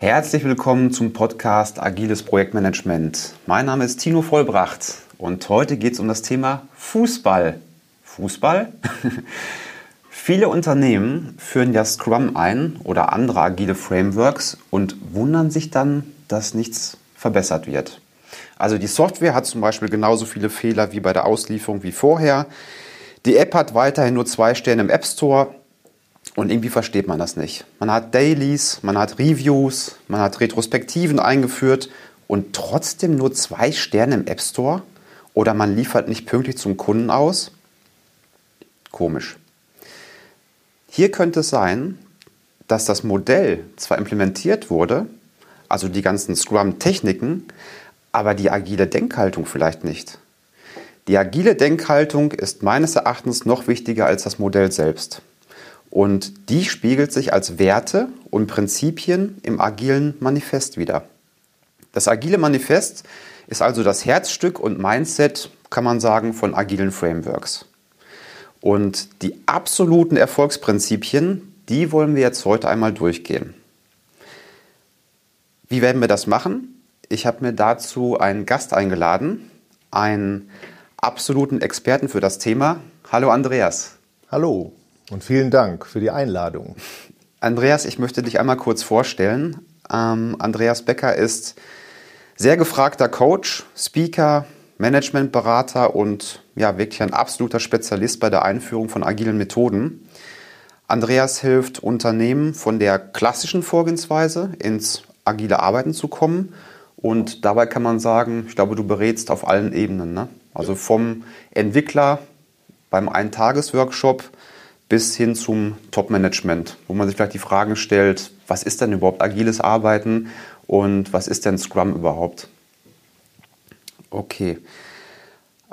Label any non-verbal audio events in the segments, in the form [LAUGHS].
Herzlich willkommen zum Podcast Agiles Projektmanagement. Mein Name ist Tino Vollbracht und heute geht es um das Thema Fußball. Fußball? [LAUGHS] Viele Unternehmen führen ja Scrum ein oder andere agile Frameworks und wundern sich dann, dass nichts verbessert wird. Also die Software hat zum Beispiel genauso viele Fehler wie bei der Auslieferung wie vorher. Die App hat weiterhin nur zwei Sterne im App Store und irgendwie versteht man das nicht. Man hat Dailies, man hat Reviews, man hat Retrospektiven eingeführt und trotzdem nur zwei Sterne im App Store? Oder man liefert nicht pünktlich zum Kunden aus? Komisch. Hier könnte es sein, dass das Modell zwar implementiert wurde, also die ganzen Scrum-Techniken, aber die agile Denkhaltung vielleicht nicht. Die agile Denkhaltung ist meines Erachtens noch wichtiger als das Modell selbst. Und die spiegelt sich als Werte und Prinzipien im agilen Manifest wieder. Das agile Manifest ist also das Herzstück und Mindset, kann man sagen, von agilen Frameworks. Und die absoluten Erfolgsprinzipien, die wollen wir jetzt heute einmal durchgehen. Wie werden wir das machen? Ich habe mir dazu einen Gast eingeladen, einen absoluten Experten für das Thema. Hallo Andreas. Hallo. Und vielen Dank für die Einladung. Andreas, ich möchte dich einmal kurz vorstellen. Ähm, Andreas Becker ist sehr gefragter Coach, Speaker, Managementberater und ja, wirklich ein absoluter Spezialist bei der Einführung von agilen Methoden. Andreas hilft Unternehmen von der klassischen Vorgehensweise ins agile Arbeiten zu kommen. Und dabei kann man sagen, ich glaube, du berätst auf allen Ebenen. Ne? Also vom Entwickler beim Eintagesworkshop bis hin zum Top-Management, wo man sich vielleicht die Fragen stellt, was ist denn überhaupt agiles Arbeiten und was ist denn Scrum überhaupt? Okay.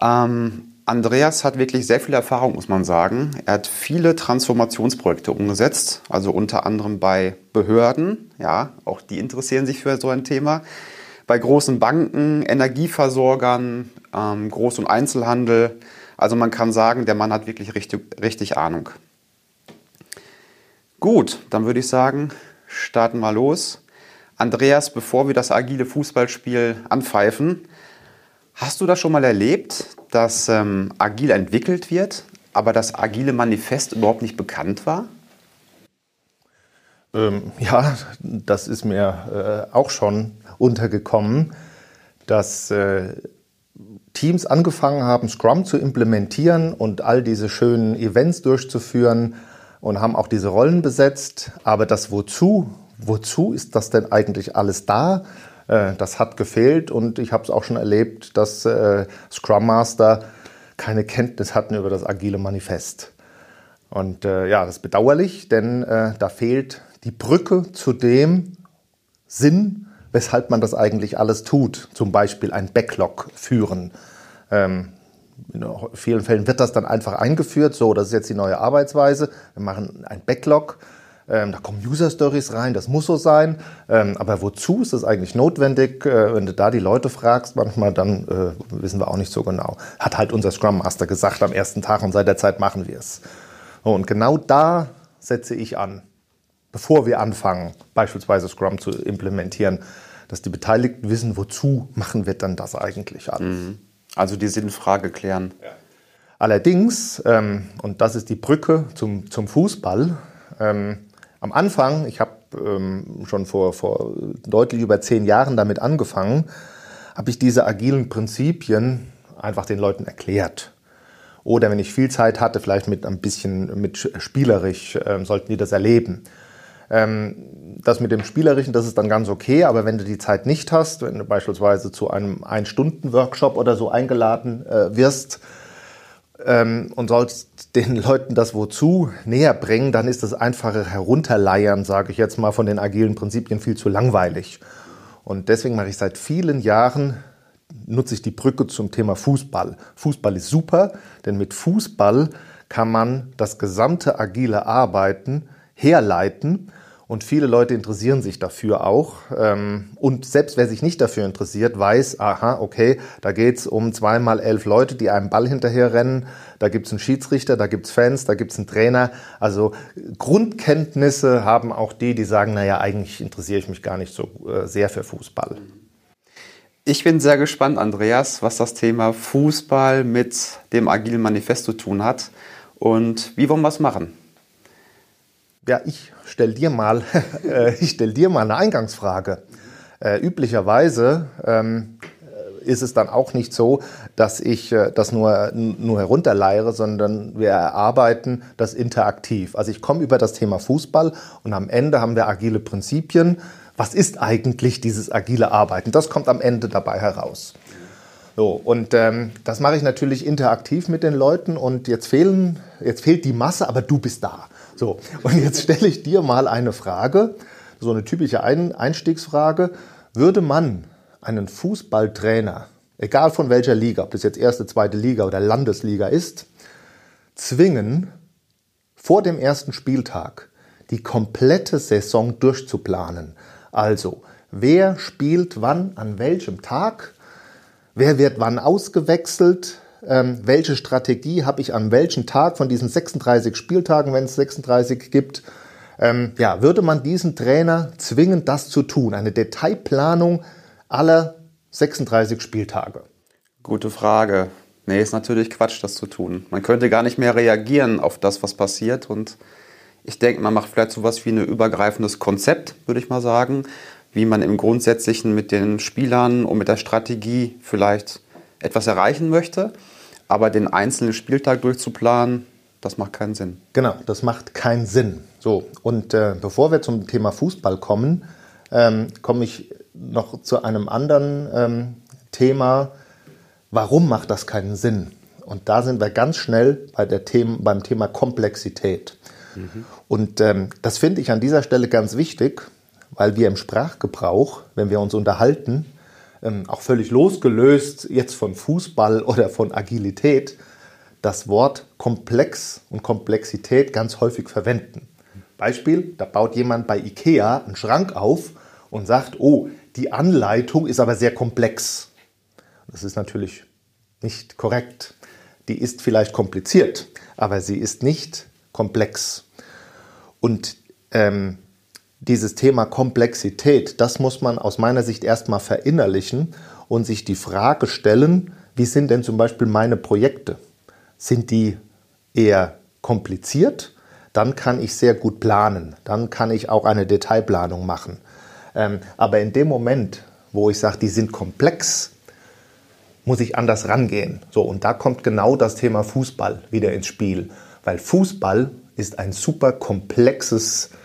Ähm, Andreas hat wirklich sehr viel Erfahrung, muss man sagen. Er hat viele Transformationsprojekte umgesetzt, also unter anderem bei Behörden, ja, auch die interessieren sich für so ein Thema, bei großen Banken, Energieversorgern, ähm, Groß- und Einzelhandel. Also man kann sagen, der Mann hat wirklich richtig, richtig Ahnung. Gut, dann würde ich sagen, starten wir los. Andreas, bevor wir das agile Fußballspiel anpfeifen, hast du das schon mal erlebt, dass ähm, agil entwickelt wird, aber das agile Manifest überhaupt nicht bekannt war? Ähm, ja, das ist mir äh, auch schon untergekommen, dass äh, Teams angefangen haben, Scrum zu implementieren und all diese schönen Events durchzuführen und haben auch diese Rollen besetzt. Aber das Wozu, wozu ist das denn eigentlich alles da? Äh, das hat gefehlt und ich habe es auch schon erlebt, dass äh, Scrum Master keine Kenntnis hatten über das agile Manifest. Und äh, ja, das ist bedauerlich, denn da fehlt die Brücke zu dem Sinn, weshalb man das eigentlich alles tut. Zum Beispiel ein Backlog führen. Ähm, in vielen Fällen wird das dann einfach eingeführt. So, das ist jetzt die neue Arbeitsweise. Wir machen ein Backlog. Ähm, da kommen User Stories rein, das muss so sein. Ähm, aber wozu ist das eigentlich notwendig? Äh, wenn du da die Leute fragst, manchmal dann äh, wissen wir auch nicht so genau. Hat halt unser Scrum Master gesagt am ersten Tag und seit der Zeit machen wir es. Und genau da setze ich an, bevor wir anfangen, beispielsweise Scrum zu implementieren, dass die Beteiligten wissen, wozu machen wir dann das eigentlich alles. Mhm. Also die Sinnfrage klären. Ja. Allerdings, ähm, und das ist die Brücke zum, zum Fußball, ähm, am Anfang, ich habe ähm, schon vor, vor deutlich über zehn Jahren damit angefangen, habe ich diese agilen Prinzipien einfach den Leuten erklärt. Oder wenn ich viel Zeit hatte, vielleicht mit ein bisschen mit spielerisch, äh, sollten die das erleben. Ähm, das mit dem Spielerischen, das ist dann ganz okay, aber wenn du die Zeit nicht hast, wenn du beispielsweise zu einem Ein-Stunden-Workshop oder so eingeladen äh, wirst ähm, und sollst den [LAUGHS] Leuten das wozu näher bringen, dann ist das einfache Herunterleiern, sage ich jetzt mal, von den agilen Prinzipien viel zu langweilig. Und deswegen mache ich seit vielen Jahren nutze ich die Brücke zum Thema Fußball. Fußball ist super, denn mit Fußball kann man das gesamte agile Arbeiten herleiten Und viele Leute interessieren sich dafür auch. Ähm, und selbst wer sich nicht dafür interessiert, weiß, aha, okay, da geht's um zweimal elf Leute, die einem Ball hinterher rennen. Da gibt's einen Schiedsrichter, da gibt's Fans, da gibt's einen Trainer. Also Grundkenntnisse haben auch die, die sagen, naja, eigentlich interessiere ich mich gar nicht so äh, sehr für Fußball. Ich bin sehr gespannt, Andreas, was das Thema Fußball mit dem Agilen Manifest zu tun hat. Und wie wollen wir es machen? Ja, ich stell dir mal, [LAUGHS] äh, ich stell dir mal eine Eingangsfrage. Äh, üblicherweise ähm, ist es dann auch nicht so, dass ich äh, das nur, nur herunterleiere, sondern wir erarbeiten das interaktiv. Also ich komme über das Thema Fußball und am Ende haben wir agile Prinzipien. Was ist eigentlich dieses agile Arbeiten? Das kommt am Ende dabei heraus. So, und ähm, das mache ich natürlich interaktiv mit den Leuten und jetzt fehlen, jetzt fehlt die Masse, aber du bist da. So, und jetzt stelle ich dir mal eine Frage, so eine typische Einstiegsfrage. Würde man einen Fußballtrainer, egal von welcher Liga, ob das jetzt erste, zweite Liga oder Landesliga ist, zwingen, vor dem ersten Spieltag die komplette Saison durchzuplanen? Also, wer spielt wann an welchem Tag? Wer wird wann ausgewechselt? Ähm, welche Strategie habe ich an welchem Tag von diesen 36 Spieltagen, wenn es 36 gibt, ähm, ja, würde man diesen Trainer zwingen, das zu tun? Eine Detailplanung aller 36 Spieltage? Gute Frage. Nee, ist natürlich Quatsch, das zu tun. Man könnte gar nicht mehr reagieren auf das, was passiert. Und ich denke, man macht vielleicht so etwas wie ein übergreifendes Konzept, würde ich mal sagen, wie man im Grundsätzlichen mit den Spielern und mit der Strategie vielleicht etwas erreichen möchte. Aber den einzelnen Spieltag durchzuplanen, das macht keinen Sinn. Genau, das macht keinen Sinn. So, und äh, bevor wir zum Thema Fußball kommen, ähm, komme ich noch zu einem anderen ähm, Thema. Warum macht das keinen Sinn? Und da sind wir ganz schnell bei der Thema, beim Thema Komplexität. Mhm. Und ähm, das finde ich an dieser Stelle ganz wichtig, weil wir im Sprachgebrauch, wenn wir uns unterhalten, auch völlig losgelöst jetzt von Fußball [LAUGHS] oder von Agilität, das Wort Komplex und Komplexität ganz häufig verwenden. Beispiel, da baut jemand bei IKEA einen Schrank auf und sagt, oh, die Anleitung ist aber sehr komplex. Das ist natürlich nicht korrekt. Die ist vielleicht kompliziert, aber sie ist nicht komplex. Und ähm, dieses Thema Komplexität, das muss man aus meiner Sicht erstmal verinnerlichen und sich die Frage stellen, wie sind denn zum Beispiel meine Projekte? Sind die eher kompliziert? Dann kann ich sehr gut planen. Dann kann ich auch eine Detailplanung machen. Ähm, aber in dem Moment, wo ich sage, die sind komplex, muss ich anders rangehen. So, und da kommt genau das Thema Fußball wieder ins Spiel. Weil Fußball ist ein super komplexes äh,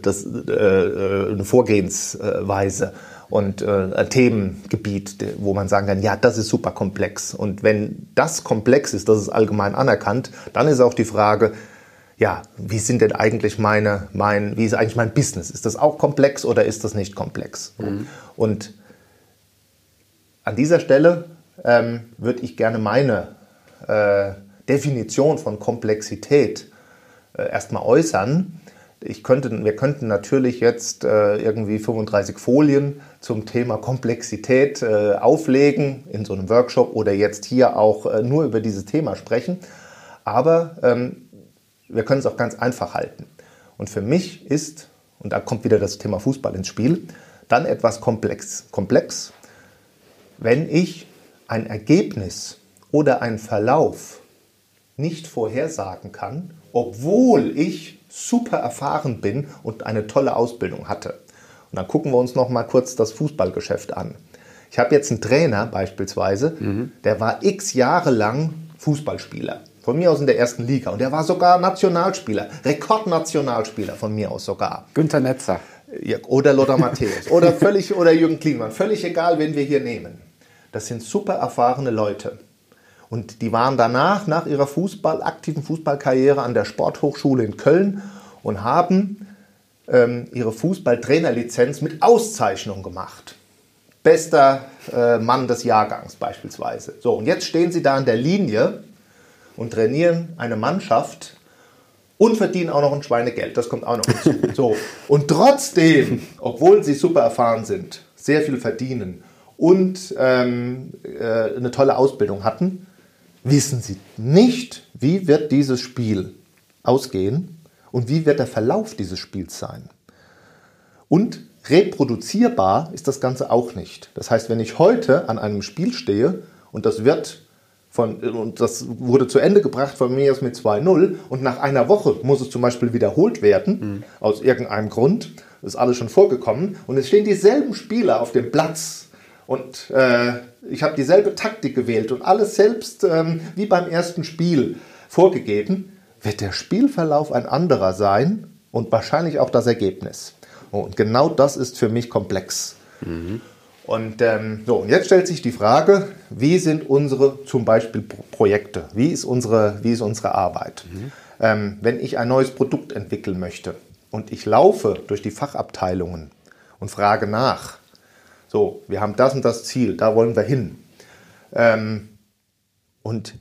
das, äh, äh, eine Vorgehensweise und äh, ein Themengebiet, wo man sagen kann, ja, das ist super komplex. Und wenn das komplex ist, das ist allgemein anerkannt, dann ist auch die Frage, ja, wie sind denn eigentlich meine, mein, wie ist eigentlich mein Business? Ist das auch komplex oder ist das nicht komplex? Mhm. Und an dieser Stelle ähm, würde ich gerne meine äh, Definition von Komplexität äh, erstmal äußern ich könnte, wir könnten natürlich jetzt äh, irgendwie 35 Folien zum Thema Komplexität äh, auflegen in so einem Workshop oder jetzt hier auch äh, nur über dieses Thema sprechen. Aber ähm, wir können es auch ganz einfach halten. Und für mich ist, und da kommt wieder das Thema Fußball ins Spiel, dann etwas komplex. Komplex, wenn ich ein Ergebnis oder einen Verlauf nicht vorhersagen kann, obwohl ich super erfahren bin und eine tolle Ausbildung hatte. Und dann gucken wir uns noch mal kurz das Fußballgeschäft an. Ich habe jetzt einen Trainer beispielsweise, mhm. der war x Jahre lang Fußballspieler. Von mir aus in der ersten Liga. Und der war sogar Nationalspieler, Rekordnationalspieler von mir aus sogar. Günter Netzer. Ja, oder Lothar Matthäus. oder völlig, oder Jürgen Kliman. Völlig egal, wen wir hier nehmen. Das sind super erfahrene Leute. Und die waren danach, nach ihrer Fußball, aktiven Fußballkarriere an der Sporthochschule in Köln und haben ähm, ihre Fußballtrainerlizenz mit Auszeichnung gemacht. Bester äh, Mann des Jahrgangs beispielsweise. So, und jetzt stehen sie da an der Linie und trainieren eine Mannschaft und verdienen auch noch ein Schweinegeld. Das kommt auch noch hinzu. so. Und trotzdem, obwohl sie super erfahren sind, sehr viel verdienen und ähm, äh, eine tolle Ausbildung hatten, wissen sie nicht, wie wird dieses Spiel ausgehen und wie wird der Verlauf dieses Spiels sein. Und reproduzierbar ist das Ganze auch nicht. Das heißt, wenn ich heute an einem Spiel stehe und das wird von, und das wurde zu Ende gebracht von mir aus mit 2-0 und nach einer Woche muss es zum Beispiel wiederholt werden, mhm. aus irgendeinem Grund, das ist alles schon vorgekommen und es stehen dieselben Spieler auf dem Platz und äh, ich habe dieselbe Taktik gewählt und alles selbst ähm, wie beim ersten Spiel vorgegeben, wird der Spielverlauf ein anderer sein und wahrscheinlich auch das Ergebnis. Und genau das ist für mich komplex. Mhm. Und ähm, so, und jetzt stellt sich die Frage, wie sind unsere zum Beispiel Projekte? Wie ist unsere, wie ist unsere Arbeit? Mhm. Ähm, wenn ich ein neues Produkt entwickeln möchte und ich laufe durch die Fachabteilungen und frage nach, so, wir haben das und das Ziel, da wollen wir hin. Ähm, und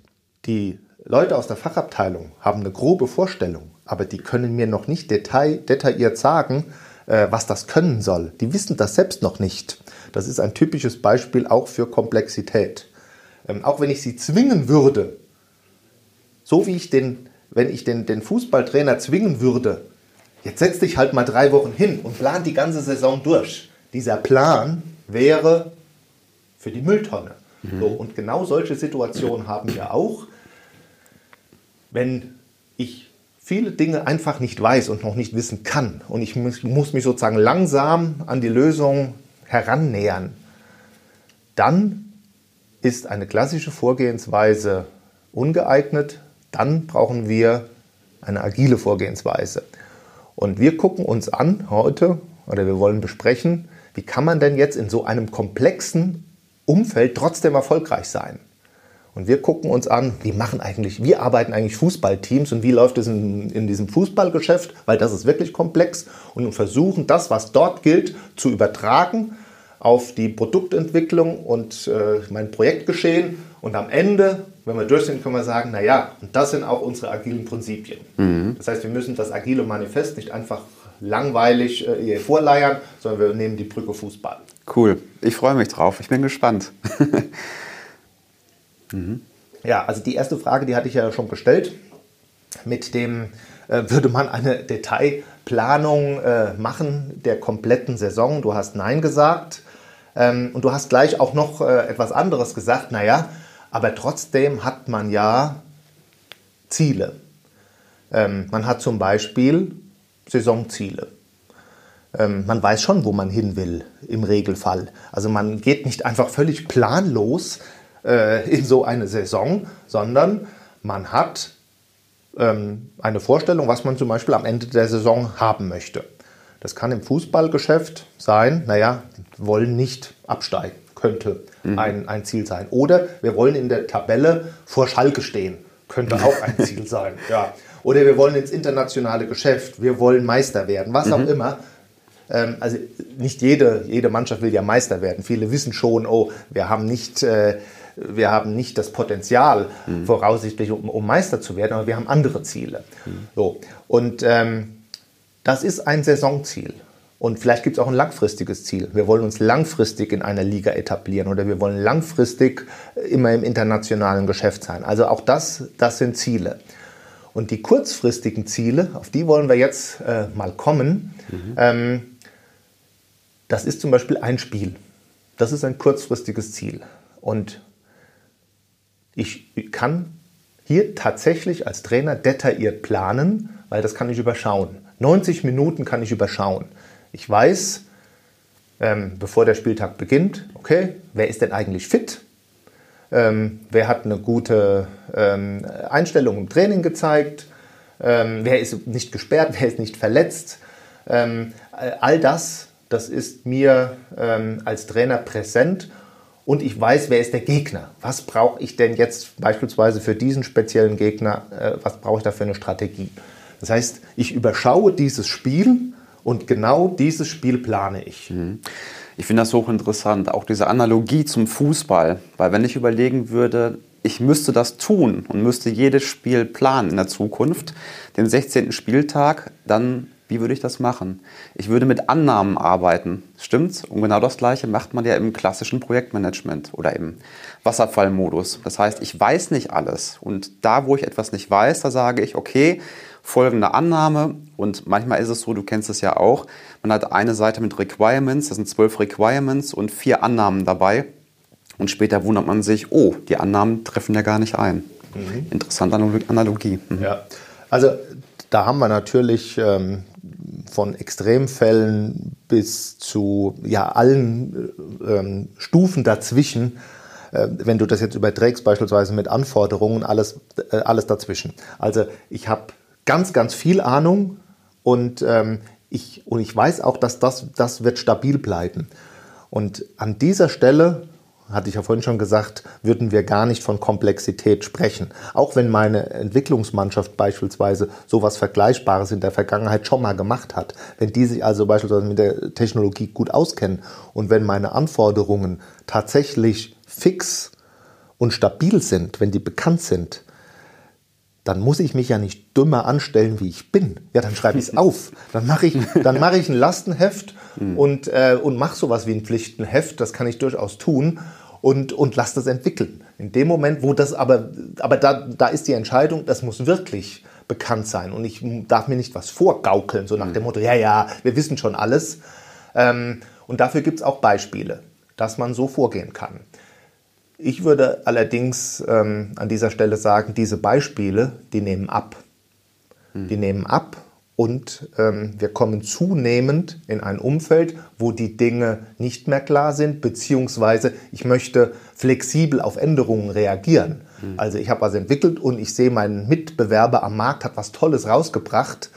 die Leute aus der Fachabteilung haben eine grobe Vorstellung, aber die können mir noch nicht detail, detailliert sagen, äh, was das können soll. Die wissen das selbst noch nicht. Das ist ein typisches Beispiel auch für Komplexität. Ähm, auch wenn ich sie zwingen würde, so wie ich den, wenn ich den, den Fußballtrainer zwingen würde, jetzt setz dich halt mal drei Wochen hin und plan die ganze Saison durch. Dieser Plan wäre für die Mülltonne. Mhm. So, und genau solche Situationen [CLEARS THROAT] haben wir auch, wenn ich viele Dinge einfach nicht weiß und noch nicht wissen kann. Und ich muss, muss mich sozusagen langsam an die Lösung herannähern. Dann ist eine klassische Vorgehensweise ungeeignet. Dann brauchen wir eine agile Vorgehensweise. Und wir gucken uns an heute, oder wir wollen besprechen, wie kann man denn jetzt in so einem komplexen Umfeld trotzdem erfolgreich sein? Und wir gucken uns an, wie machen eigentlich, wie arbeiten eigentlich Fußballteams und wie läuft es in, in diesem Fußballgeschäft, weil das ist wirklich komplex und versuchen das, was dort gilt, zu übertragen auf die Produktentwicklung und äh, mein Projektgeschehen. Und am Ende, wenn wir durch sind, können wir sagen, naja, und das sind auch unsere agilen Prinzipien. Mhm. Das heißt, wir müssen das agile Manifest nicht einfach langweilig äh, vorleiern, sondern wir nehmen die Brücke Fußball. Cool, ich freue mich drauf, ich bin gespannt. [LAUGHS] Mhm. Ja, also die erste Frage, die hatte ich ja schon gestellt. Mit dem äh, würde man eine Detailplanung äh, machen der kompletten Saison. Du hast Nein gesagt. Ähm, und du hast gleich auch noch äh, etwas anderes gesagt. Naja, aber trotzdem hat man ja Ziele. Ähm, man hat zum Beispiel Saisonziele. Ähm, man weiß schon, wo man hin will im Regelfall. Also man geht nicht einfach völlig planlos äh, in so eine Saison, sondern man hat ähm, eine Vorstellung, was man zum Beispiel am Ende der Saison haben möchte. Das kann im Fußballgeschäft sein, naja, wir wollen nicht absteigen, könnte mhm. ein, ein Ziel sein. Oder wir wollen in der Tabelle vor Schalke stehen, könnte auch ein [LAUGHS] Ziel sein. Ja. Oder wir wollen ins internationale Geschäft, wir wollen Meister werden, was mhm. auch immer. Ähm, also nicht jede, jede Mannschaft will ja Meister werden. Viele wissen schon, oh, wir haben nicht äh, wir haben nicht das Potenzial, mhm. voraussichtlich, um, um, Meister zu werden, aber wir haben andere Ziele. Mhm. So. Und ähm, das ist ein Saisonziel. Und vielleicht gibt es auch ein langfristiges Ziel. Wir wollen uns langfristig in einer Liga etablieren oder wir wollen langfristig immer im internationalen Geschäft sein. Also auch das, das sind Ziele. Und die kurzfristigen Ziele, auf die wollen wir jetzt äh, mal kommen. Mhm. Ähm, das ist zum Beispiel ein Spiel. Das ist ein kurzfristiges Ziel. Und ich kann hier tatsächlich als Trainer detailliert planen, weil das kann ich überschauen. 90 Minuten kann ich überschauen. Ich weiß, ähm, bevor der Spieltag beginnt, okay, wer ist denn eigentlich fit? Ähm, wer hat eine gute ähm, Einstellung im Training gezeigt? Ähm, wer ist nicht gesperrt? [LAUGHS] Wer ist nicht verletzt? Ähm, all das, das ist mir ähm, als Trainer präsent und ich weiß, wer ist der Gegner. Was brauche ich denn jetzt beispielsweise für diesen speziellen Gegner? Äh, was brauche ich da für eine Strategie? Das heißt, ich überschaue dieses Spiel und genau dieses Spiel plane ich. Mhm. Ich finde das hochinteressant, auch diese Analogie zum Fußball, weil wenn ich überlegen würde, ich müsste das tun und müsste jedes Spiel planen in der Zukunft, den 16. Spieltag, dann wie würde ich das machen? Ich würde mit Annahmen arbeiten, stimmt's? Und genau das Gleiche macht man ja im klassischen Projektmanagement oder im Wasserfallmodus. Das heißt, ich weiß nicht alles und da, wo ich etwas nicht weiß, da sage ich, okay, folgende Annahme und manchmal ist es so, du kennst es ja auch, man hat eine Seite mit Requirements, das sind zwölf Requirements und vier Annahmen dabei und später wundert man sich, oh, die Annahmen treffen ja gar nicht ein. Mhm. Interessante Analogie. Mhm. Ja, also da haben wir natürlich ähm, von Extremfällen bis zu ja, allen äh, ähm, Stufen dazwischen äh, wenn du das jetzt überträgst, beispielsweise mit Anforderungen, alles, äh, alles dazwischen. Also ich habe ganz, ganz viel Ahnung und, ähm, ich, und ich weiß auch, dass das, das wird stabil bleiben. Und an dieser Stelle, hatte ich ja vorhin schon gesagt, würden wir gar nicht von Komplexität sprechen. Auch wenn meine Entwicklungsmannschaft beispielsweise sowas Vergleichbares in der Vergangenheit schon mal gemacht hat. Wenn die sich also beispielsweise mit der Technologie gut auskennen und wenn meine Anforderungen tatsächlich fix und stabil sind, wenn die bekannt sind, dann muss ich mich ja nicht dümmer anstellen, wie ich bin. Ja, dann schreibe ich es [LAUGHS] auf. Dann mache ich, dann mache ich ein Lastenheft hm. und, äh, und mache sowas wie ein Pflichtenheft. Das kann ich durchaus tun und, und lass das entwickeln. In dem Moment, wo das aber, aber da, da ist die Entscheidung, das muss wirklich bekannt sein und ich darf mir nicht was vorgaukeln, so nach dem hm. Motto, ja, ja, wir wissen schon alles. Ähm, und dafür gibt es auch Beispiele, dass man so vorgehen kann. Ich würde allerdings ähm, an dieser Stelle sagen, diese Beispiele, die nehmen ab. Mhm. Die nehmen ab und ähm, wir kommen zunehmend in ein Umfeld, wo die Dinge nicht mehr klar sind, beziehungsweise ich möchte flexibel auf Änderungen reagieren. Mhm. Also ich habe was entwickelt und ich sehe, mein Mitbewerber am Markt hat was Tolles rausgebracht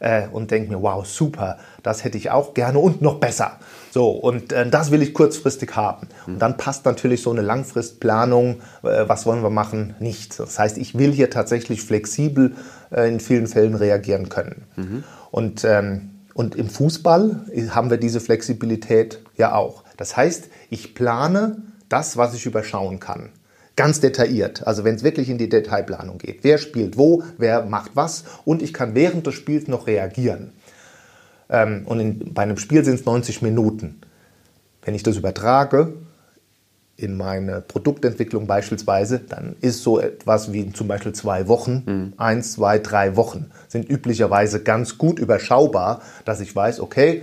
äh, und denke mir, wow, super, das hätte ich auch gerne und noch besser. So, und äh, das will ich kurzfristig haben. Und dann passt natürlich so eine Langfristplanung, äh, was wollen wir machen, nicht. Das heißt, ich will hier tatsächlich flexibel äh, in vielen Fällen reagieren können. Mhm. Und, ähm, und im Fußball haben wir diese Flexibilität ja auch. Das heißt, ich plane das, was ich überschauen kann ganz detailliert. Also wenn es wirklich in die Detailplanung geht. Wer spielt wo, wer macht was und ich kann während des Spiels noch reagieren. Ähm, und in, bei einem Spiel sind es 90 Minuten. Wenn ich das übertrage in meine Produktentwicklung beispielsweise, dann ist so etwas wie zum Beispiel zwei Wochen, mhm. eins, zwei, drei Wochen sind üblicherweise ganz gut überschaubar, dass ich weiß, okay,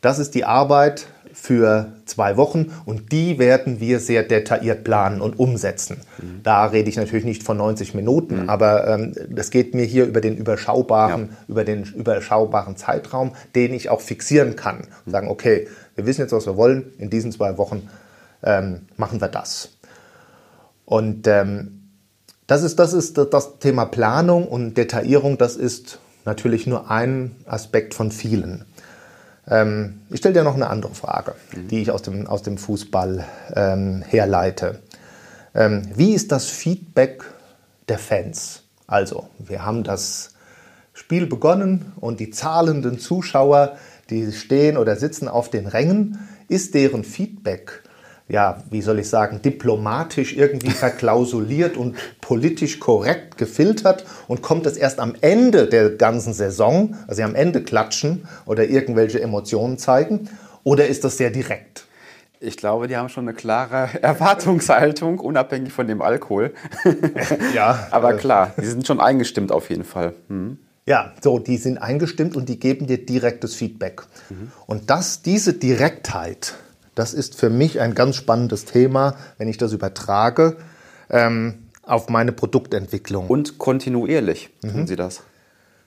das ist die Arbeit, für zwei Wochen und die werden wir sehr detailliert planen und umsetzen. Mhm. Da rede ich natürlich nicht von 90 Minuten, mhm. aber ähm, das geht mir hier über den überschaubaren, ja. über den überschaubaren Zeitraum, den ich auch fixieren kann und sagen, okay, wir wissen jetzt, was wir wollen, in diesen zwei Wochen ähm, machen wir das. Und ähm, das, ist, das ist das Thema Planung und Detaillierung, das ist natürlich nur ein Aspekt von vielen. Ähm, ich stelle dir noch eine andere Frage, mhm. die ich aus dem, aus dem Fußball ähm, herleite. Ähm, wie ist das Feedback der Fans? Also, wir haben das Spiel begonnen und die zahlenden Zuschauer, die stehen oder sitzen auf den Rängen, ist deren Feedback ja, wie soll ich sagen, diplomatisch irgendwie verklausuliert und politisch korrekt gefiltert und kommt es erst am Ende der ganzen Saison, also am Ende klatschen oder irgendwelche Emotionen zeigen, oder ist das sehr direkt? Ich glaube, die haben schon eine klare [LAUGHS] Erwartungshaltung, unabhängig von dem Alkohol. [LAUGHS] ja. [LAUGHS] Aber klar, die sind schon eingestimmt auf jeden Fall. Hm. Ja, so, die sind eingestimmt und die geben dir direktes Feedback. Mhm. Und das, diese Direktheit, das ist für mich ein ganz spannendes Thema, wenn ich das übertrage ähm, auf meine Produktentwicklung. Und kontinuierlich tun mhm. Sie das.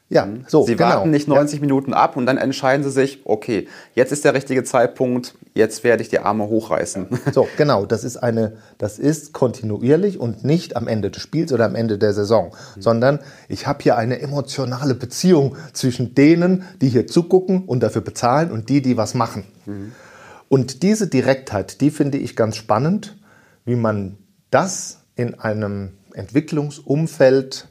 Ja, mhm. so. Sie genau. warten nicht 90 ja. Minuten ab und dann entscheiden Sie sich, okay, jetzt ist der richtige Zeitpunkt, jetzt werde ich die Arme hochreißen. So, genau. Das ist eine, das ist kontinuierlich und nicht am Ende des Spiels oder am Ende der Saison, mhm. sondern ich habe hier eine emotionale Beziehung zwischen denen, die hier zugucken und dafür bezahlen und die, die was machen. Mhm. Und diese Direktheit, die finde ich ganz spannend, wie man das in einem Entwicklungsumfeld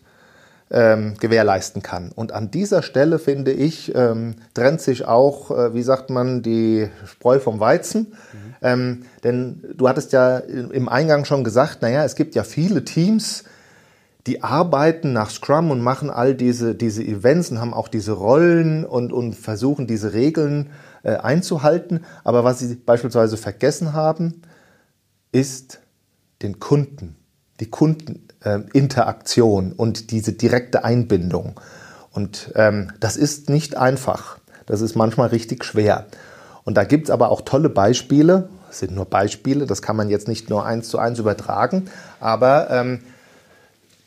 ähm, gewährleisten kann. Und an dieser Stelle, finde ich, ähm, trennt sich auch, äh, wie sagt man, die Spreu vom Weizen. Mhm. Ähm, denn du hattest ja im Eingang schon gesagt, naja, es gibt ja viele Teams, die arbeiten nach Scrum und machen all diese, diese Events und haben auch diese Rollen und, und versuchen diese Regeln äh, einzuhalten. Aber was sie beispielsweise vergessen haben, ist den Kunden, die Kundeninteraktion äh, und diese direkte Einbindung. Und ähm, das ist nicht einfach. Das ist manchmal richtig schwer. Und da gibt es aber auch tolle Beispiele. Das sind nur Beispiele, das kann man jetzt nicht nur eins zu eins übertragen. Aber ähm,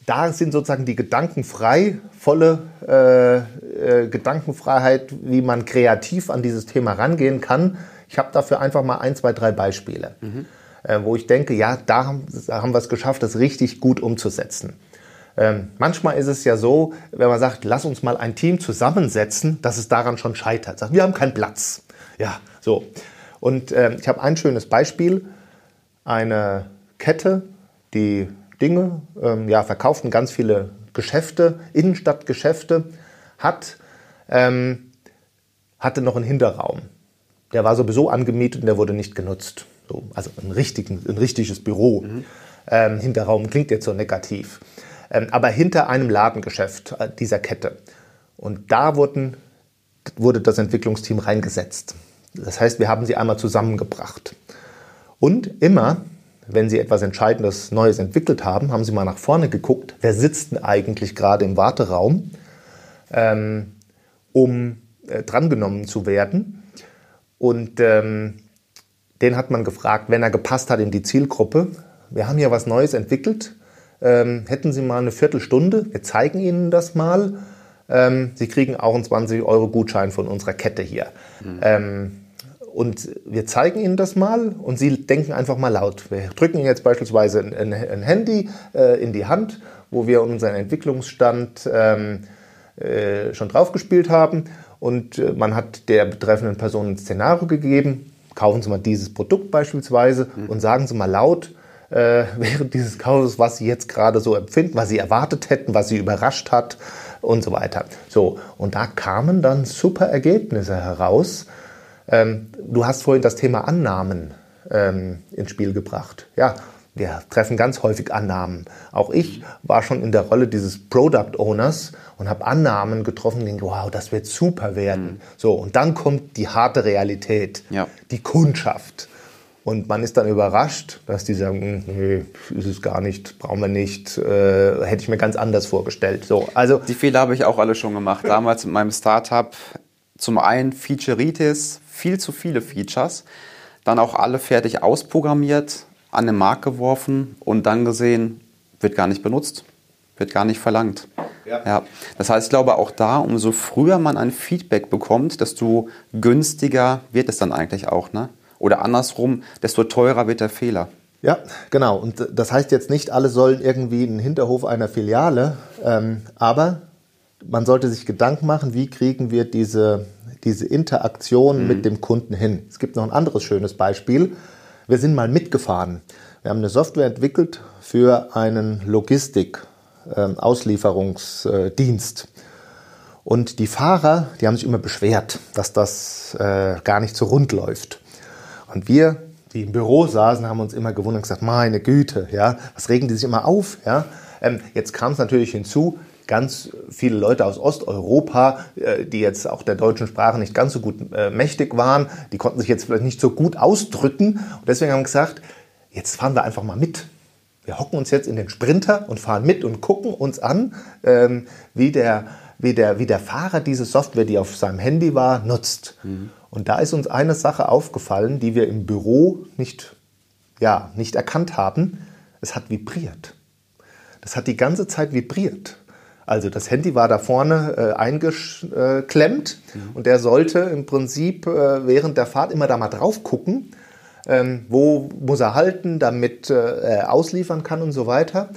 da sind sozusagen die gedankenfrei, volle äh, äh, Gedankenfreiheit, wie man kreativ an dieses Thema rangehen kann. Ich habe dafür einfach mal ein, zwei, drei Beispiele, mhm. äh, wo ich denke, ja, da haben, da haben wir es geschafft, das richtig gut umzusetzen. Ähm, manchmal ist es ja so, wenn man sagt, lass uns mal ein Team zusammensetzen, dass es daran schon scheitert. Sagt, wir haben keinen Platz. Ja, so. Und äh, ich habe ein schönes Beispiel. Eine Kette, die Dinge, ähm, ja, verkauften ganz viele Geschäfte, Innenstadtgeschäfte, hat, ähm, hatte noch einen Hinterraum. Der war sowieso angemietet und der wurde nicht genutzt. So, also ein, richtigen, ein richtiges Büro. Mhm. Ähm, Hinterraum klingt jetzt so negativ. Ähm, aber hinter einem Ladengeschäft äh, dieser Kette. Und da wurden, wurde das Entwicklungsteam reingesetzt. Das heißt, wir haben sie einmal zusammengebracht. Und immer, wenn Sie etwas Entscheidendes Neues entwickelt haben, haben Sie mal nach vorne geguckt, wer sitzt denn eigentlich gerade im Warteraum, ähm, um äh, drangenommen zu werden. Und ähm, den hat man gefragt, wenn er gepasst hat in die Zielgruppe. Wir haben hier was Neues entwickelt. Ähm, hätten Sie mal eine Viertelstunde? Wir zeigen Ihnen das mal. Ähm, Sie kriegen auch einen 20 Euro Gutschein von unserer Kette hier. Mhm. Und wir zeigen Ihnen das mal und Sie denken einfach mal laut. Wir drücken Ihnen jetzt beispielsweise ein, ein Handy äh, in die Hand, wo wir unseren Entwicklungsstand ähm, äh, schon draufgespielt haben und äh, man hat der betreffenden Person ein Szenario gegeben. Kaufen Sie mal dieses Produkt beispielsweise mhm. und sagen Sie mal laut, äh, [LAUGHS] während dieses Kaufes, was Sie jetzt gerade so empfinden, was Sie erwartet hätten, was Sie überrascht hat und so weiter. So, und da kamen dann super Ergebnisse heraus. Ähm, du hast vorhin das Thema Annahmen ähm, ins Spiel gebracht. Ja, wir treffen ganz häufig Annahmen. Auch ich war schon in der Rolle dieses Product Owners und habe Annahmen getroffen denke, wow, das wird super werden. Mhm. So, und dann kommt die harte Realität, ja. die Kundschaft. Und man ist dann überrascht, dass die sagen, nee, ist es gar nicht, brauchen wir nicht, äh, hätte ich mir ganz anders vorgestellt. So, also die Fehler habe ich auch alle schon gemacht. Damals mit meinem Startup zum einen Featureitis, viel zu viele Features, dann auch alle fertig ausprogrammiert, an den Markt geworfen und dann gesehen, wird gar nicht benutzt, wird gar nicht verlangt. Ja. ja. Das heißt, ich glaube auch da, umso früher man ein Feedback bekommt, desto günstiger wird es dann eigentlich auch. Ne? Oder andersrum, desto teurer wird der Fehler. Ja, genau. Und das heißt jetzt nicht, alle sollen irgendwie einen Hinterhof einer Filiale, ähm, aber man sollte sich Gedanken machen, wie kriegen wir diese, diese Interaktion mhm. mit dem Kunden hin. Es gibt noch ein anderes schönes Beispiel. Wir sind mal mitgefahren. Wir haben eine Software entwickelt für einen Logistik-Auslieferungsdienst. Ähm, Und die Fahrer, die haben sich immer beschwert, dass das äh, gar nicht so rund läuft. Und wir, die im Büro saßen, haben uns immer gewundert und gesagt, meine Güte, ja, was regen die sich immer auf? Ja? Ähm, jetzt kam es natürlich hinzu, ganz viele Leute aus Osteuropa, äh, die jetzt auch der deutschen Sprache nicht ganz so gut äh, mächtig waren, die konnten sich jetzt vielleicht nicht so gut ausdrücken. Und deswegen haben wir gesagt, jetzt fahren wir einfach mal mit. Wir hocken uns jetzt in den Sprinter und fahren mit und gucken uns an, ähm, wie, der, wie, der, wie der Fahrer diese Software, die auf seinem Handy war, nutzt. Mhm. Und da ist uns eine Sache aufgefallen, die wir im Büro nicht, ja, nicht erkannt haben. Es hat vibriert. Das hat die ganze Zeit vibriert. Also das Handy war da vorne äh, eingeklemmt mhm. und der sollte im Prinzip äh, während der Fahrt immer da mal drauf gucken, ähm, wo muss er halten, damit äh, er ausliefern kann und so weiter.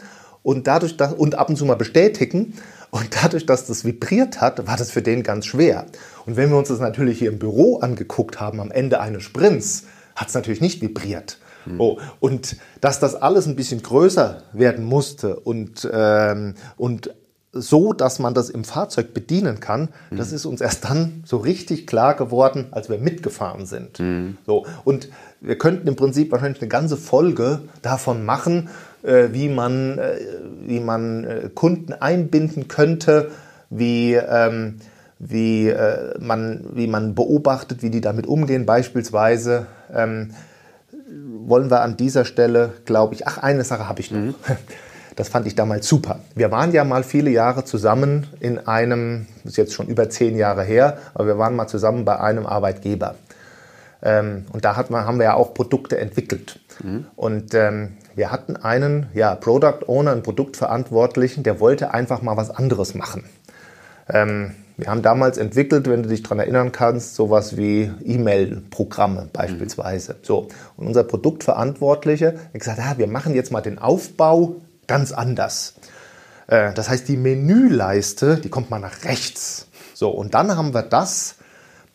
Und dadurch dass, und ab und zu mal bestätigen. Und dadurch, dass das vibriert hat, war das für den ganz schwer. Und wenn wir uns das natürlich hier im Büro angeguckt haben, am Ende eines Sprints, hat es natürlich nicht vibriert. Mhm. Oh, und dass das alles ein bisschen größer werden musste und, ähm, und so, dass man das im Fahrzeug bedienen kann, mhm. das ist uns erst dann so richtig klar geworden, als wir mitgefahren sind. Mhm. So, und wir könnten im Prinzip wahrscheinlich eine ganze Folge davon machen, äh, wie man, äh, wie man äh, Kunden einbinden könnte, wie, ähm, wie, äh, man, wie man beobachtet, wie die damit umgehen. Beispielsweise ähm, wollen wir an dieser Stelle, glaube ich, ach, eine Sache habe ich noch. Mhm. [LAUGHS] Das fand ich damals super. Wir waren ja mal viele Jahre zusammen in einem, das ist jetzt schon über zehn Jahre her, aber wir waren mal zusammen bei einem Arbeitgeber. Ähm, und da hat man, haben wir ja auch Produkte entwickelt. Mhm. Und ähm, wir hatten einen ja, Product Owner, einen Produktverantwortlichen, der wollte einfach mal was anderes machen. Ähm, wir haben damals entwickelt, wenn du dich daran erinnern kannst, sowas wie E-Mail-Programme beispielsweise. Mhm. So. Und unser Produktverantwortlicher hat gesagt, ah, wir machen jetzt mal den Aufbau ganz anders. Äh, das heißt, die Menüleiste, die kommt mal nach rechts. So, und dann haben wir das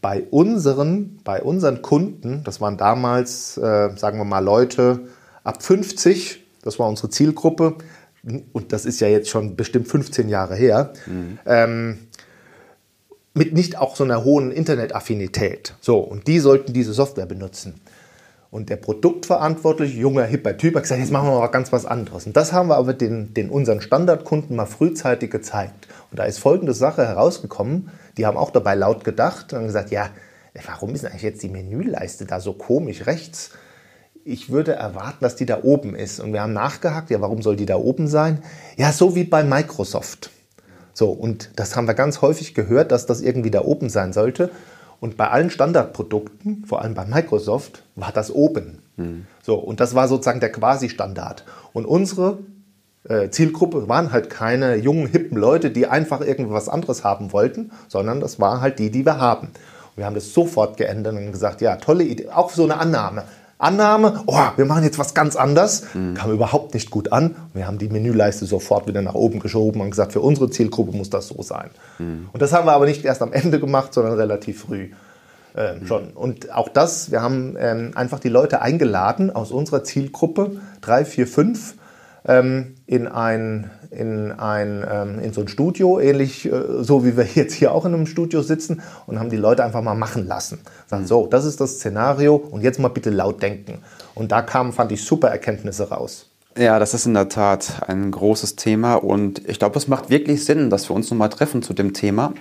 bei unseren, bei unseren Kunden, das waren damals, äh, sagen wir mal, Leute ab 50, das war unsere Zielgruppe, und das ist ja jetzt schon bestimmt 15 Jahre her, mhm. ähm, mit nicht auch so einer hohen Internetaffinität. So, und die sollten diese Software benutzen. Und der Produktverantwortliche, junger, hipper Typ, hat gesagt, jetzt machen wir mal ganz was anderes. Und das haben wir aber den, den unseren Standardkunden mal frühzeitig gezeigt. Und da ist folgende Sache herausgekommen. Die haben auch dabei laut gedacht und gesagt, ja, warum ist eigentlich jetzt die Menüleiste da so komisch rechts? Ich würde erwarten, dass die da oben ist. Und wir haben nachgehakt, ja, warum soll die da oben sein? Ja, so wie bei Microsoft. So, und das haben wir ganz häufig gehört, dass das irgendwie da oben sein sollte. Und bei allen Standardprodukten, vor allem bei Microsoft, war das oben. Mhm. So, und das war sozusagen der Quasi-Standard. Und unsere äh, Zielgruppe waren halt keine jungen, hippen Leute, die einfach irgendwas anderes haben wollten, sondern das waren halt die, die wir haben. Und wir haben das sofort geändert und gesagt, ja, tolle Idee, auch so eine Annahme. Annahme, oh, wir machen jetzt was ganz anderes, mhm. kam überhaupt nicht gut an. Wir haben die Menüleiste sofort wieder nach oben geschoben und gesagt, für unsere Zielgruppe muss das so sein. Mhm. Und das haben wir aber nicht erst am Ende gemacht, sondern relativ früh äh, mhm. schon. Und auch das, wir haben ähm, einfach die Leute eingeladen aus unserer Zielgruppe, drei, vier, fünf, ähm, in ein, in, ein, ähm, in so ein Studio, ähnlich äh, so wie wir jetzt hier auch in einem Studio sitzen und haben die Leute einfach mal machen lassen. Sagen, mhm. so, das ist das Szenario und jetzt mal bitte laut denken. Und da kamen, fand ich, super Erkenntnisse raus. Ja, das ist in der Tat ein großes Thema und ich glaube, es macht wirklich Sinn, dass wir uns nochmal treffen zu dem Thema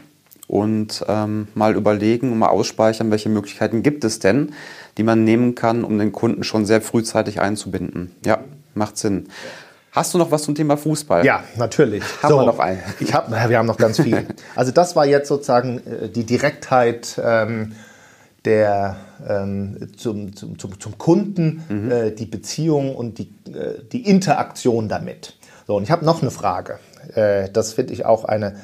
und ähm, mal überlegen und mal ausspeichern, welche Möglichkeiten gibt es denn, die man nehmen kann, um den Kunden schon sehr frühzeitig einzubinden. Ja, macht Sinn. Hast du noch was zum Thema Fußball? Ja, natürlich. Haben so, wir noch einen? [LAUGHS] Ich hab, wir haben noch ganz viel. [LAUGHS] Also das war jetzt sozusagen äh, die Direktheit ähm, der, ähm, zum, zum, zum, zum, Kunden, mhm. äh, die Beziehung und die, äh, die Interaktion damit. So, und ich habe noch eine Frage. Äh, das finde ich auch eine.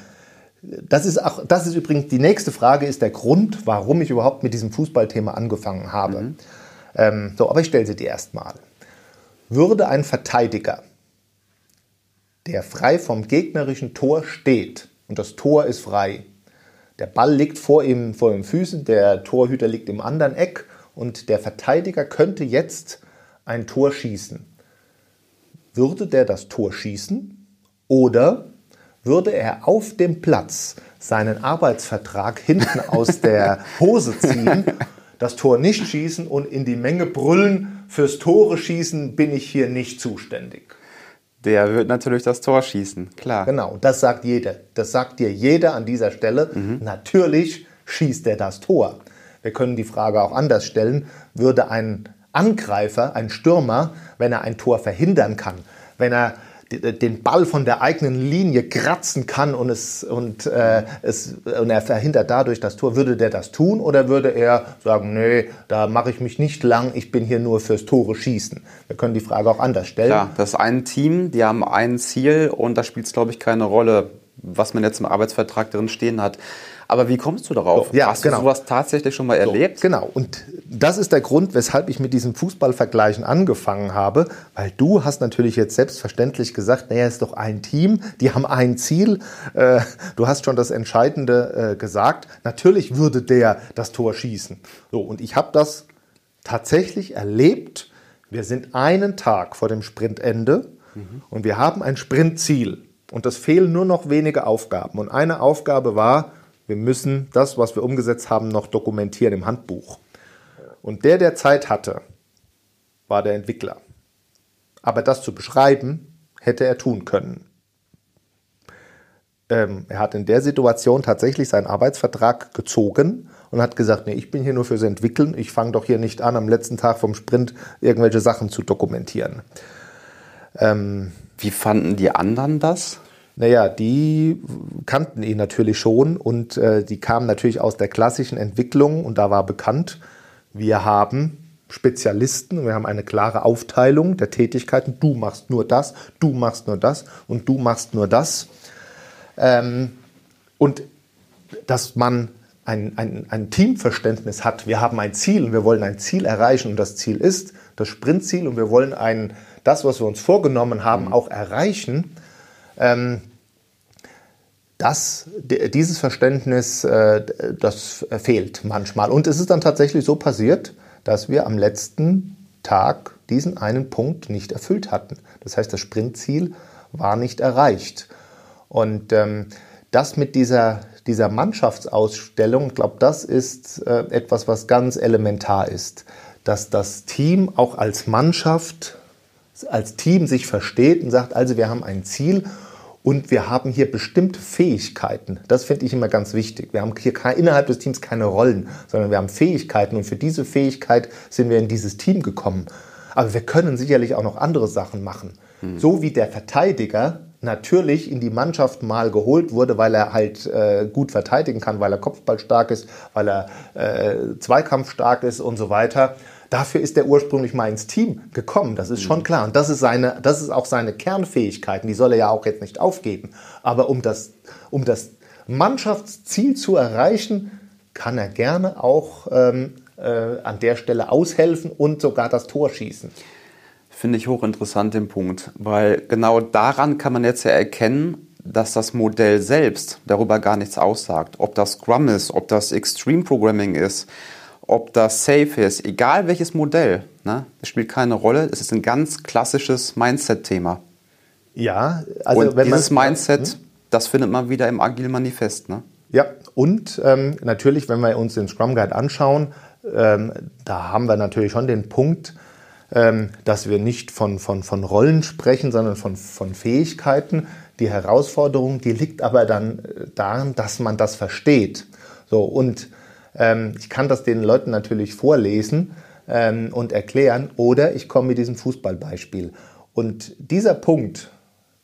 Das ist, auch, das ist übrigens die nächste Frage, ist der Grund, warum ich überhaupt mit diesem Fußballthema angefangen habe. Mhm. Ähm, so, aber ich stelle sie dir erstmal. Würde ein Verteidiger der frei vom gegnerischen Tor steht und das Tor ist frei. Der Ball liegt vor ihm, vor ihm Füßen, der Torhüter liegt im anderen Eck und der Verteidiger könnte jetzt ein Tor schießen. Würde der das Tor schießen oder würde er auf dem Platz seinen Arbeitsvertrag [LAUGHS] hinten aus der Hose ziehen, das Tor nicht schießen und in die Menge brüllen, fürs Tore schießen bin ich hier nicht zuständig. Der wird natürlich das Tor schießen, klar. Genau, das sagt jeder. Das sagt dir jeder an dieser Stelle. Mhm. Natürlich schießt er das Tor. Wir können die Frage auch anders stellen. Würde ein Angreifer, ein Stürmer, wenn er ein Tor verhindern kann, wenn er den Ball von der eigenen Linie kratzen kann und, es, und, äh, es, und er verhindert dadurch das Tor, würde der das tun oder würde er sagen, nee, da mache ich mich nicht lang, ich bin hier nur fürs Tore schießen? Wir können die Frage auch anders stellen. Ja, das ist ein Team, die haben ein Ziel und da spielt es, glaube ich, keine Rolle, was man jetzt im Arbeitsvertrag drin stehen hat. Aber wie kommst du darauf? So, ja, Hast genau. du sowas tatsächlich schon mal erlebt? So, genau. Und das ist der Grund, weshalb ich mit diesem Fußballvergleichen angefangen habe, weil du hast natürlich jetzt selbstverständlich gesagt, naja, es ist doch ein Team, die haben ein Ziel. Äh, du hast schon das Entscheidende äh, gesagt. Natürlich würde der das Tor schießen. So, und ich habe das tatsächlich erlebt. Wir sind einen Tag vor dem Sprintende mhm. und wir haben ein Sprintziel. Und es fehlen nur noch wenige Aufgaben. Und eine Aufgabe war, wir müssen das, was wir umgesetzt haben, noch dokumentieren im Handbuch. Und der, der Zeit hatte, war der Entwickler. Aber das zu beschreiben, hätte er tun können. Ähm, er hat in der Situation tatsächlich seinen Arbeitsvertrag gezogen und hat gesagt, nee, ich bin hier nur fürs Entwickeln, ich fange doch hier nicht an, am letzten Tag vom Sprint irgendwelche Sachen zu dokumentieren. Ähm, Wie fanden die anderen das? Naja, die kannten ihn natürlich schon und äh, die kamen natürlich aus der klassischen Entwicklung und da war bekannt, wir haben Spezialisten, wir haben eine klare Aufteilung der Tätigkeiten. Du machst nur das, du machst nur das und du machst nur das. Ähm, und dass man ein, ein, ein Teamverständnis hat, wir haben ein Ziel und wir wollen ein Ziel erreichen und das Ziel ist das Sprintziel und wir wollen ein, das, was wir uns vorgenommen haben, mhm. auch erreichen ähm, das, dieses Verständnis, äh, das fehlt manchmal. Und es ist dann tatsächlich so passiert, dass wir am letzten Tag diesen einen Punkt nicht erfüllt hatten. Das heißt, das Sprintziel war nicht erreicht. Und ähm, das mit dieser, dieser Mannschaftsausstellung, ich glaube, das ist äh, etwas, was ganz elementar ist, dass das Team auch als Mannschaft, als Team sich versteht und sagt, also wir haben ein Ziel und wir haben hier bestimmte Fähigkeiten. Das finde ich immer ganz wichtig. Wir haben hier innerhalb des Teams keine Rollen, sondern wir haben Fähigkeiten. Und für diese Fähigkeit sind wir in dieses Team gekommen. Aber wir können sicherlich auch noch andere Sachen machen. Mhm. So wie der Verteidiger natürlich in die Mannschaft mal geholt wurde, weil er halt äh, gut verteidigen kann, weil er Kopfball stark ist, weil er äh, Zweikampf stark ist und so weiter. Dafür ist er ursprünglich mal ins Team gekommen, das ist schon mhm. klar. Und das ist, seine, das ist auch seine Kernfähigkeiten, die soll er ja auch jetzt nicht aufgeben. Aber um das, um das Mannschaftsziel zu erreichen, kann er gerne auch ähm, äh, an der Stelle aushelfen und sogar das Tor schießen. Finde ich hochinteressant den Punkt, weil genau daran kann man jetzt ja erkennen, dass das Modell selbst darüber gar nichts aussagt. Ob das Scrum ist, ob das Extreme Programming ist, ob das safe ist, egal welches Modell, ne, das spielt keine Rolle. Es ist ein ganz klassisches Mindset-Thema. Ja, also und wenn dieses Mindset, hm? das findet man wieder im Agile Manifest. Ne? Ja, und ähm, natürlich, wenn wir uns den Scrum Guide anschauen, ähm, da haben wir natürlich schon den Punkt, ähm, dass wir nicht von, von, von Rollen sprechen, sondern von, von Fähigkeiten. Die Herausforderung, die liegt aber dann äh, daran, dass man das versteht. So, und ähm, ich kann das den Leuten natürlich vorlesen ähm, und erklären oder ich komme mit diesem Fußballbeispiel. Und dieser Punkt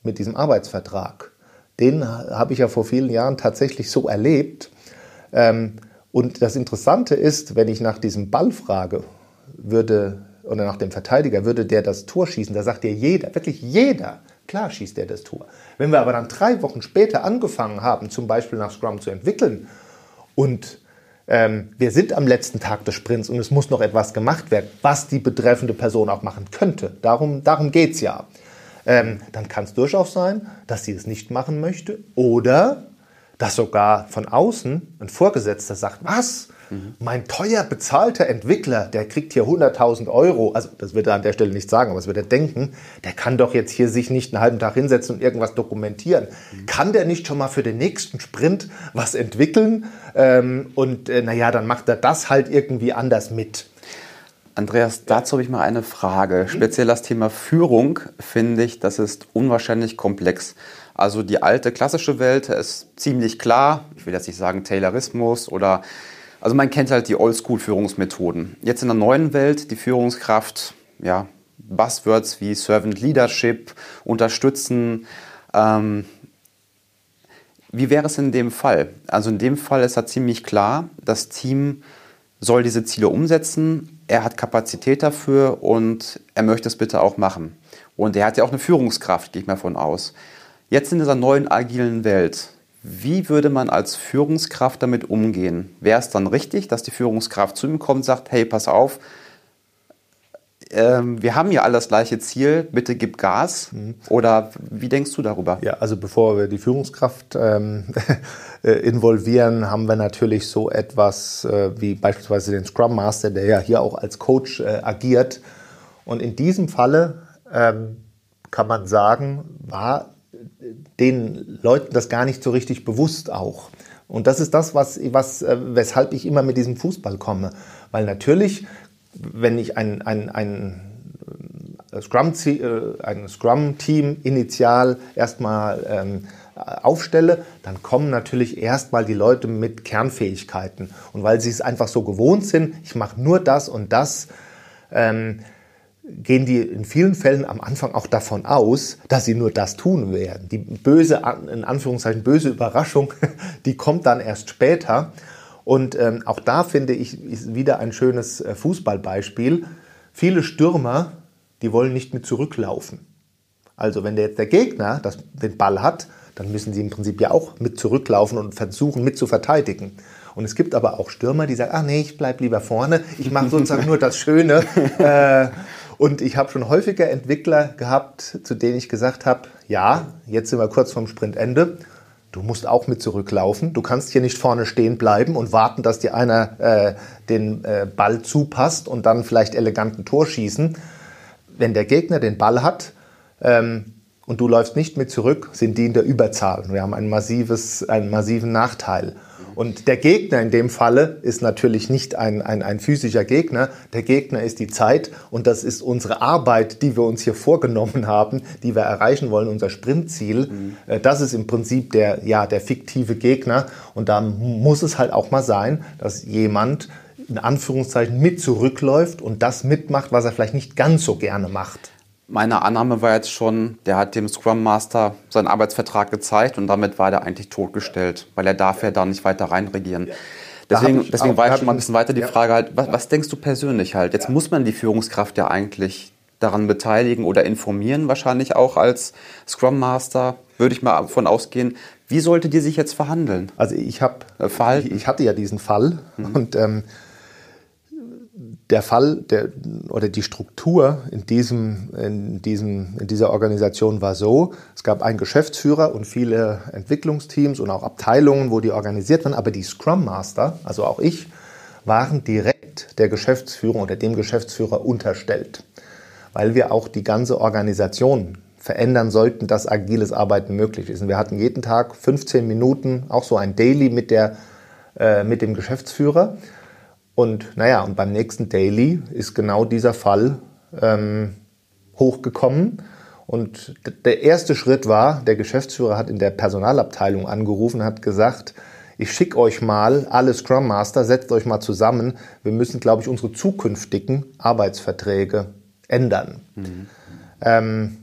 mit diesem Arbeitsvertrag, den habe ich ja vor vielen Jahren tatsächlich so erlebt. Ähm, und das Interessante ist, wenn ich nach diesem Ball frage, würde oder nach dem Verteidiger, würde der das Tor schießen, da sagt dir jeder, wirklich jeder, klar schießt der das Tor. Wenn wir aber dann drei Wochen später angefangen haben, zum Beispiel nach Scrum zu entwickeln und ähm, wir sind am letzten Tag des Sprints und es muss noch etwas gemacht werden, was die betreffende Person auch machen könnte. Darum, darum geht es ja. Ähm, dann kann es durchaus sein, dass sie es nicht machen möchte oder dass sogar von außen ein Vorgesetzter sagt, was? Mein teuer bezahlter Entwickler, der kriegt hier 100.000 Euro. Also das wird er an der Stelle nicht sagen, aber es wird er denken. Der kann doch jetzt hier sich nicht einen halben Tag hinsetzen und irgendwas dokumentieren. Mhm. Kann der nicht schon mal für den nächsten Sprint was entwickeln? Ähm, und äh, naja, dann macht er das halt irgendwie anders mit. Andreas, dazu habe ich mal eine Frage. Speziell das Thema Führung finde ich, das ist unwahrscheinlich komplex. Also die alte klassische Welt ist ziemlich klar. Ich will jetzt nicht sagen Taylorismus oder also man kennt halt die Oldschool-Führungsmethoden. Jetzt in der neuen Welt die Führungskraft, ja, Buzzwords wie Servant Leadership, unterstützen. Ähm, wie wäre es in dem Fall? Also in dem Fall ist er ziemlich klar, das Team soll diese Ziele umsetzen, er hat Kapazität dafür und er möchte es bitte auch machen. Und er hat ja auch eine Führungskraft, gehe ich mal von aus. Jetzt in dieser neuen agilen Welt, wie würde man als Führungskraft damit umgehen? Wäre es dann richtig, dass die Führungskraft zu ihm kommt und sagt, hey, pass auf, ähm, wir haben ja alle das gleiche Ziel, bitte gib Gas? Mhm. Oder wie denkst du darüber? Ja, also bevor wir die Führungskraft ähm, [LAUGHS] äh, involvieren, haben wir natürlich so etwas äh, wie beispielsweise den Scrum Master, der ja hier auch als Coach äh, agiert. Und in diesem Falle ähm, kann man sagen, war den Leuten das gar nicht so richtig bewusst auch. Und das ist das, was, was, äh, weshalb ich immer mit diesem Fußball komme. Weil natürlich, wenn ich ein, ein, ein äh, Scrum-Team äh, Scrum initial erstmal ähm, aufstelle, dann kommen natürlich erstmal die Leute mit Kernfähigkeiten. Und weil sie es einfach so gewohnt sind, ich mache nur das und das, ähm, gehen die in vielen Fällen am Anfang auch davon aus, dass sie nur das tun werden. Die böse, in Anführungszeichen böse Überraschung, [LAUGHS] die kommt dann erst später. Und ähm, auch da finde ich, ist wieder ein schönes äh, Fußballbeispiel. Viele Stürmer, die wollen nicht mit zurücklaufen. Also wenn der jetzt der Gegner das, den Ball hat, dann müssen sie im Prinzip ja auch mit zurücklaufen und versuchen mit zu verteidigen. Und es gibt aber auch Stürmer, die sagen, ach nee, ich bleib lieber vorne, ich mache sozusagen nur das Schöne. [LAUGHS] Äh, und ich habe schon häufiger Entwickler gehabt, zu denen ich gesagt habe, ja, jetzt sind wir kurz vorm Sprintende. Du musst auch mit zurücklaufen. Du kannst hier nicht vorne stehen bleiben und warten, dass dir einer äh, den äh, Ball zupasst und dann vielleicht elegant ein Tor schießen. Wenn der Gegner den Ball hat, ähm, und du läufst nicht mit zurück, sind die in der Überzahl. Wir haben ein massives, einen massiven Nachteil. Und der Gegner in dem Falle ist natürlich nicht ein, ein, ein physischer Gegner. Der Gegner ist die Zeit und das ist unsere Arbeit, die wir uns hier vorgenommen haben, die wir erreichen wollen, unser Sprintziel. Mhm. Das ist im Prinzip der, ja, der fiktive Gegner. Und da muss es halt auch mal sein, dass jemand in Anführungszeichen mit zurückläuft und das mitmacht, was er vielleicht nicht ganz so gerne macht meine Annahme war jetzt schon, der hat dem Scrum Master seinen Arbeitsvertrag gezeigt und damit war der eigentlich totgestellt, weil er darf ja da nicht weiter reinregieren. Deswegen, deswegen war ich schon mal ein bisschen weiter die ja. Frage halt, was, was, denkst du persönlich halt? Jetzt ja. muss man die Führungskraft ja eigentlich daran beteiligen oder informieren, wahrscheinlich auch als Scrum Master, würde ich mal davon ausgehen. Wie sollte die sich jetzt verhandeln? Also ich habe, äh, ich, ich, hatte ja diesen Fall mhm. und ähm, der Fall der, oder die Struktur in, diesem, in, diesem, in dieser Organisation war so, es gab einen Geschäftsführer und viele Entwicklungsteams und auch Abteilungen, wo die organisiert waren, aber die Scrum Master, also auch ich, waren direkt der Geschäftsführung oder dem Geschäftsführer unterstellt, weil wir auch die ganze Organisation verändern sollten, dass agiles Arbeiten möglich ist. Und wir hatten jeden Tag 15 Minuten, auch so ein Daily mit, der, äh, mit dem Geschäftsführer. Und naja, und beim nächsten Daily ist genau dieser Fall ähm, hochgekommen. Und der erste Schritt war, der Geschäftsführer hat in der Personalabteilung angerufen, hat gesagt, ich schicke euch mal alle Scrum Master, setzt euch mal zusammen. Wir müssen, glaube ich, unsere zukünftigen Arbeitsverträge ändern. Mhm. Ähm,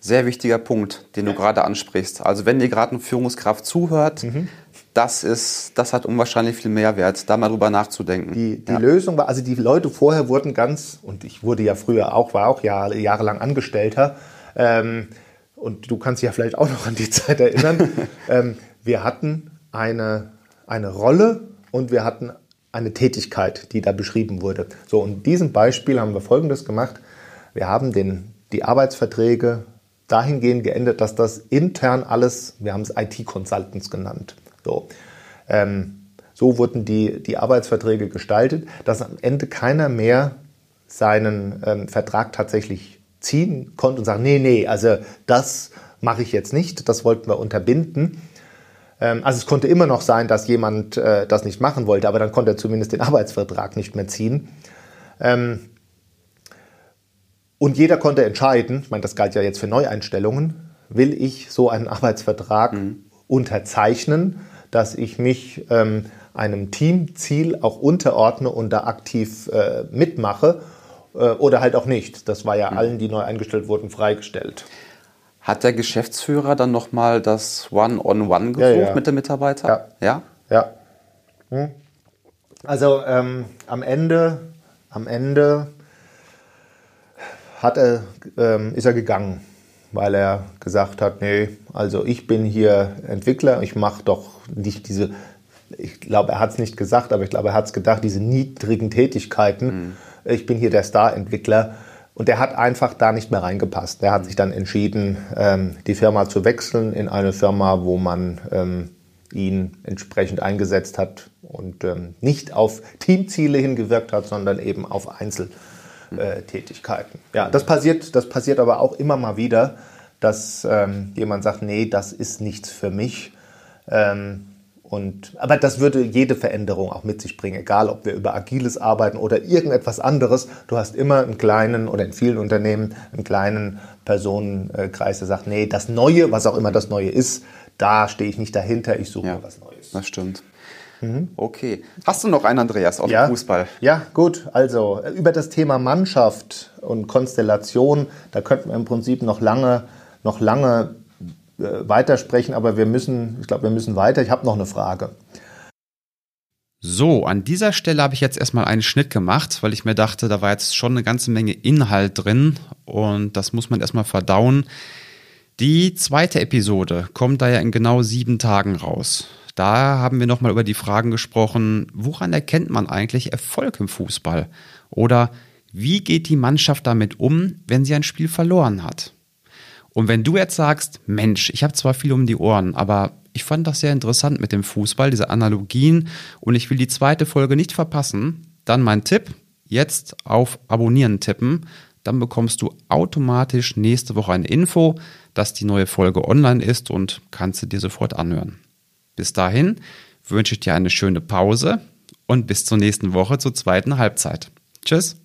Sehr wichtiger Punkt, den du gerade ansprichst. Also wenn ihr gerade eine Führungskraft zuhört, mhm das ist, das hat unwahrscheinlich viel Mehrwert, da mal drüber nachzudenken. Die, die ja. Lösung war, also die Leute vorher wurden ganz, und ich wurde ja früher auch, war auch Jahre, jahrelang Angestellter, ähm, und du kannst dich ja vielleicht auch noch an die [LAUGHS] Zeit erinnern, ähm, wir hatten eine, eine Rolle und wir hatten eine Tätigkeit, die da beschrieben wurde. So, und in diesem Beispiel haben wir Folgendes gemacht. Wir haben den, die Arbeitsverträge dahingehend geändert, dass das intern alles, wir haben es IT-Consultants genannt. So, ähm, so wurden die, die Arbeitsverträge gestaltet, dass am Ende keiner mehr seinen ähm, Vertrag tatsächlich ziehen konnte und sagen, nee, nee, also das mache ich jetzt nicht, das wollten wir unterbinden. Ähm, also es konnte immer noch sein, dass jemand äh, das nicht machen wollte, aber dann konnte er zumindest den Arbeitsvertrag nicht mehr ziehen. Ähm, und jeder konnte entscheiden, ich meine, das galt ja jetzt für Neueinstellungen, will ich so einen Arbeitsvertrag mhm. unterzeichnen dass ich mich ähm, einem Teamziel auch unterordne und da aktiv äh, mitmache äh, oder halt auch nicht. Das war ja mhm. allen, die neu eingestellt wurden, freigestellt. Hat der Geschäftsführer dann nochmal das One-on-One gesucht ja, ja. mit dem Mitarbeiter? Ja. Ja. ja. Hm. Also ähm, am Ende, am Ende hat er, ähm, ist er gegangen weil er gesagt hat, nee, also ich bin hier Entwickler, ich mache doch nicht diese, ich glaube, er hat es nicht gesagt, aber ich glaube, er hat es gedacht, diese niedrigen Tätigkeiten. Mhm. Ich bin hier der Star-Entwickler. Und er hat einfach da nicht mehr reingepasst. Er hat sich dann entschieden, ähm, die Firma zu wechseln in eine Firma, wo man ähm, ihn entsprechend eingesetzt hat und ähm, nicht auf Teamziele hingewirkt hat, sondern eben auf Einzel. Äh, Tätigkeiten. Ja, das passiert, das passiert aber auch immer mal wieder, dass ähm, jemand sagt, nee, das ist nichts für mich. Ähm, und, aber das würde jede Veränderung auch mit sich bringen, egal ob wir über Agiles arbeiten oder irgendetwas anderes. Du hast immer einen kleinen oder in vielen Unternehmen einen kleinen Personenkreis, der sagt, nee, das Neue, was auch immer das Neue ist, da stehe ich nicht dahinter, ich suche ja, was Neues. Das stimmt. Mhm. Okay. Hast du noch einen, Andreas, aus ja, dem Fußball? Ja, gut. Also über das Thema Mannschaft und Konstellation, da könnten wir im Prinzip noch lange, noch lange äh, weitersprechen, aber wir müssen, ich glaube, wir müssen weiter. Ich habe noch eine Frage. So, an dieser Stelle habe ich jetzt erstmal einen Schnitt gemacht, weil ich mir dachte, da war jetzt schon eine ganze Menge Inhalt drin und das muss man erstmal verdauen. Die zweite Episode kommt da ja in genau sieben Tagen raus. Da haben wir nochmal über die Fragen gesprochen, woran erkennt man eigentlich Erfolg im Fußball? Oder wie geht die Mannschaft damit um, wenn sie ein Spiel verloren hat? Und wenn du jetzt sagst, Mensch, ich habe zwar viel um die Ohren, aber ich fand das sehr interessant mit dem Fußball, diese Analogien und ich will die zweite Folge nicht verpassen, dann mein Tipp, jetzt auf Abonnieren tippen, dann bekommst du automatisch nächste Woche eine Info, dass die neue Folge online ist und kannst du dir sofort anhören. Bis dahin wünsche ich dir eine schöne Pause und bis zur nächsten Woche zur zweiten Halbzeit. Tschüss.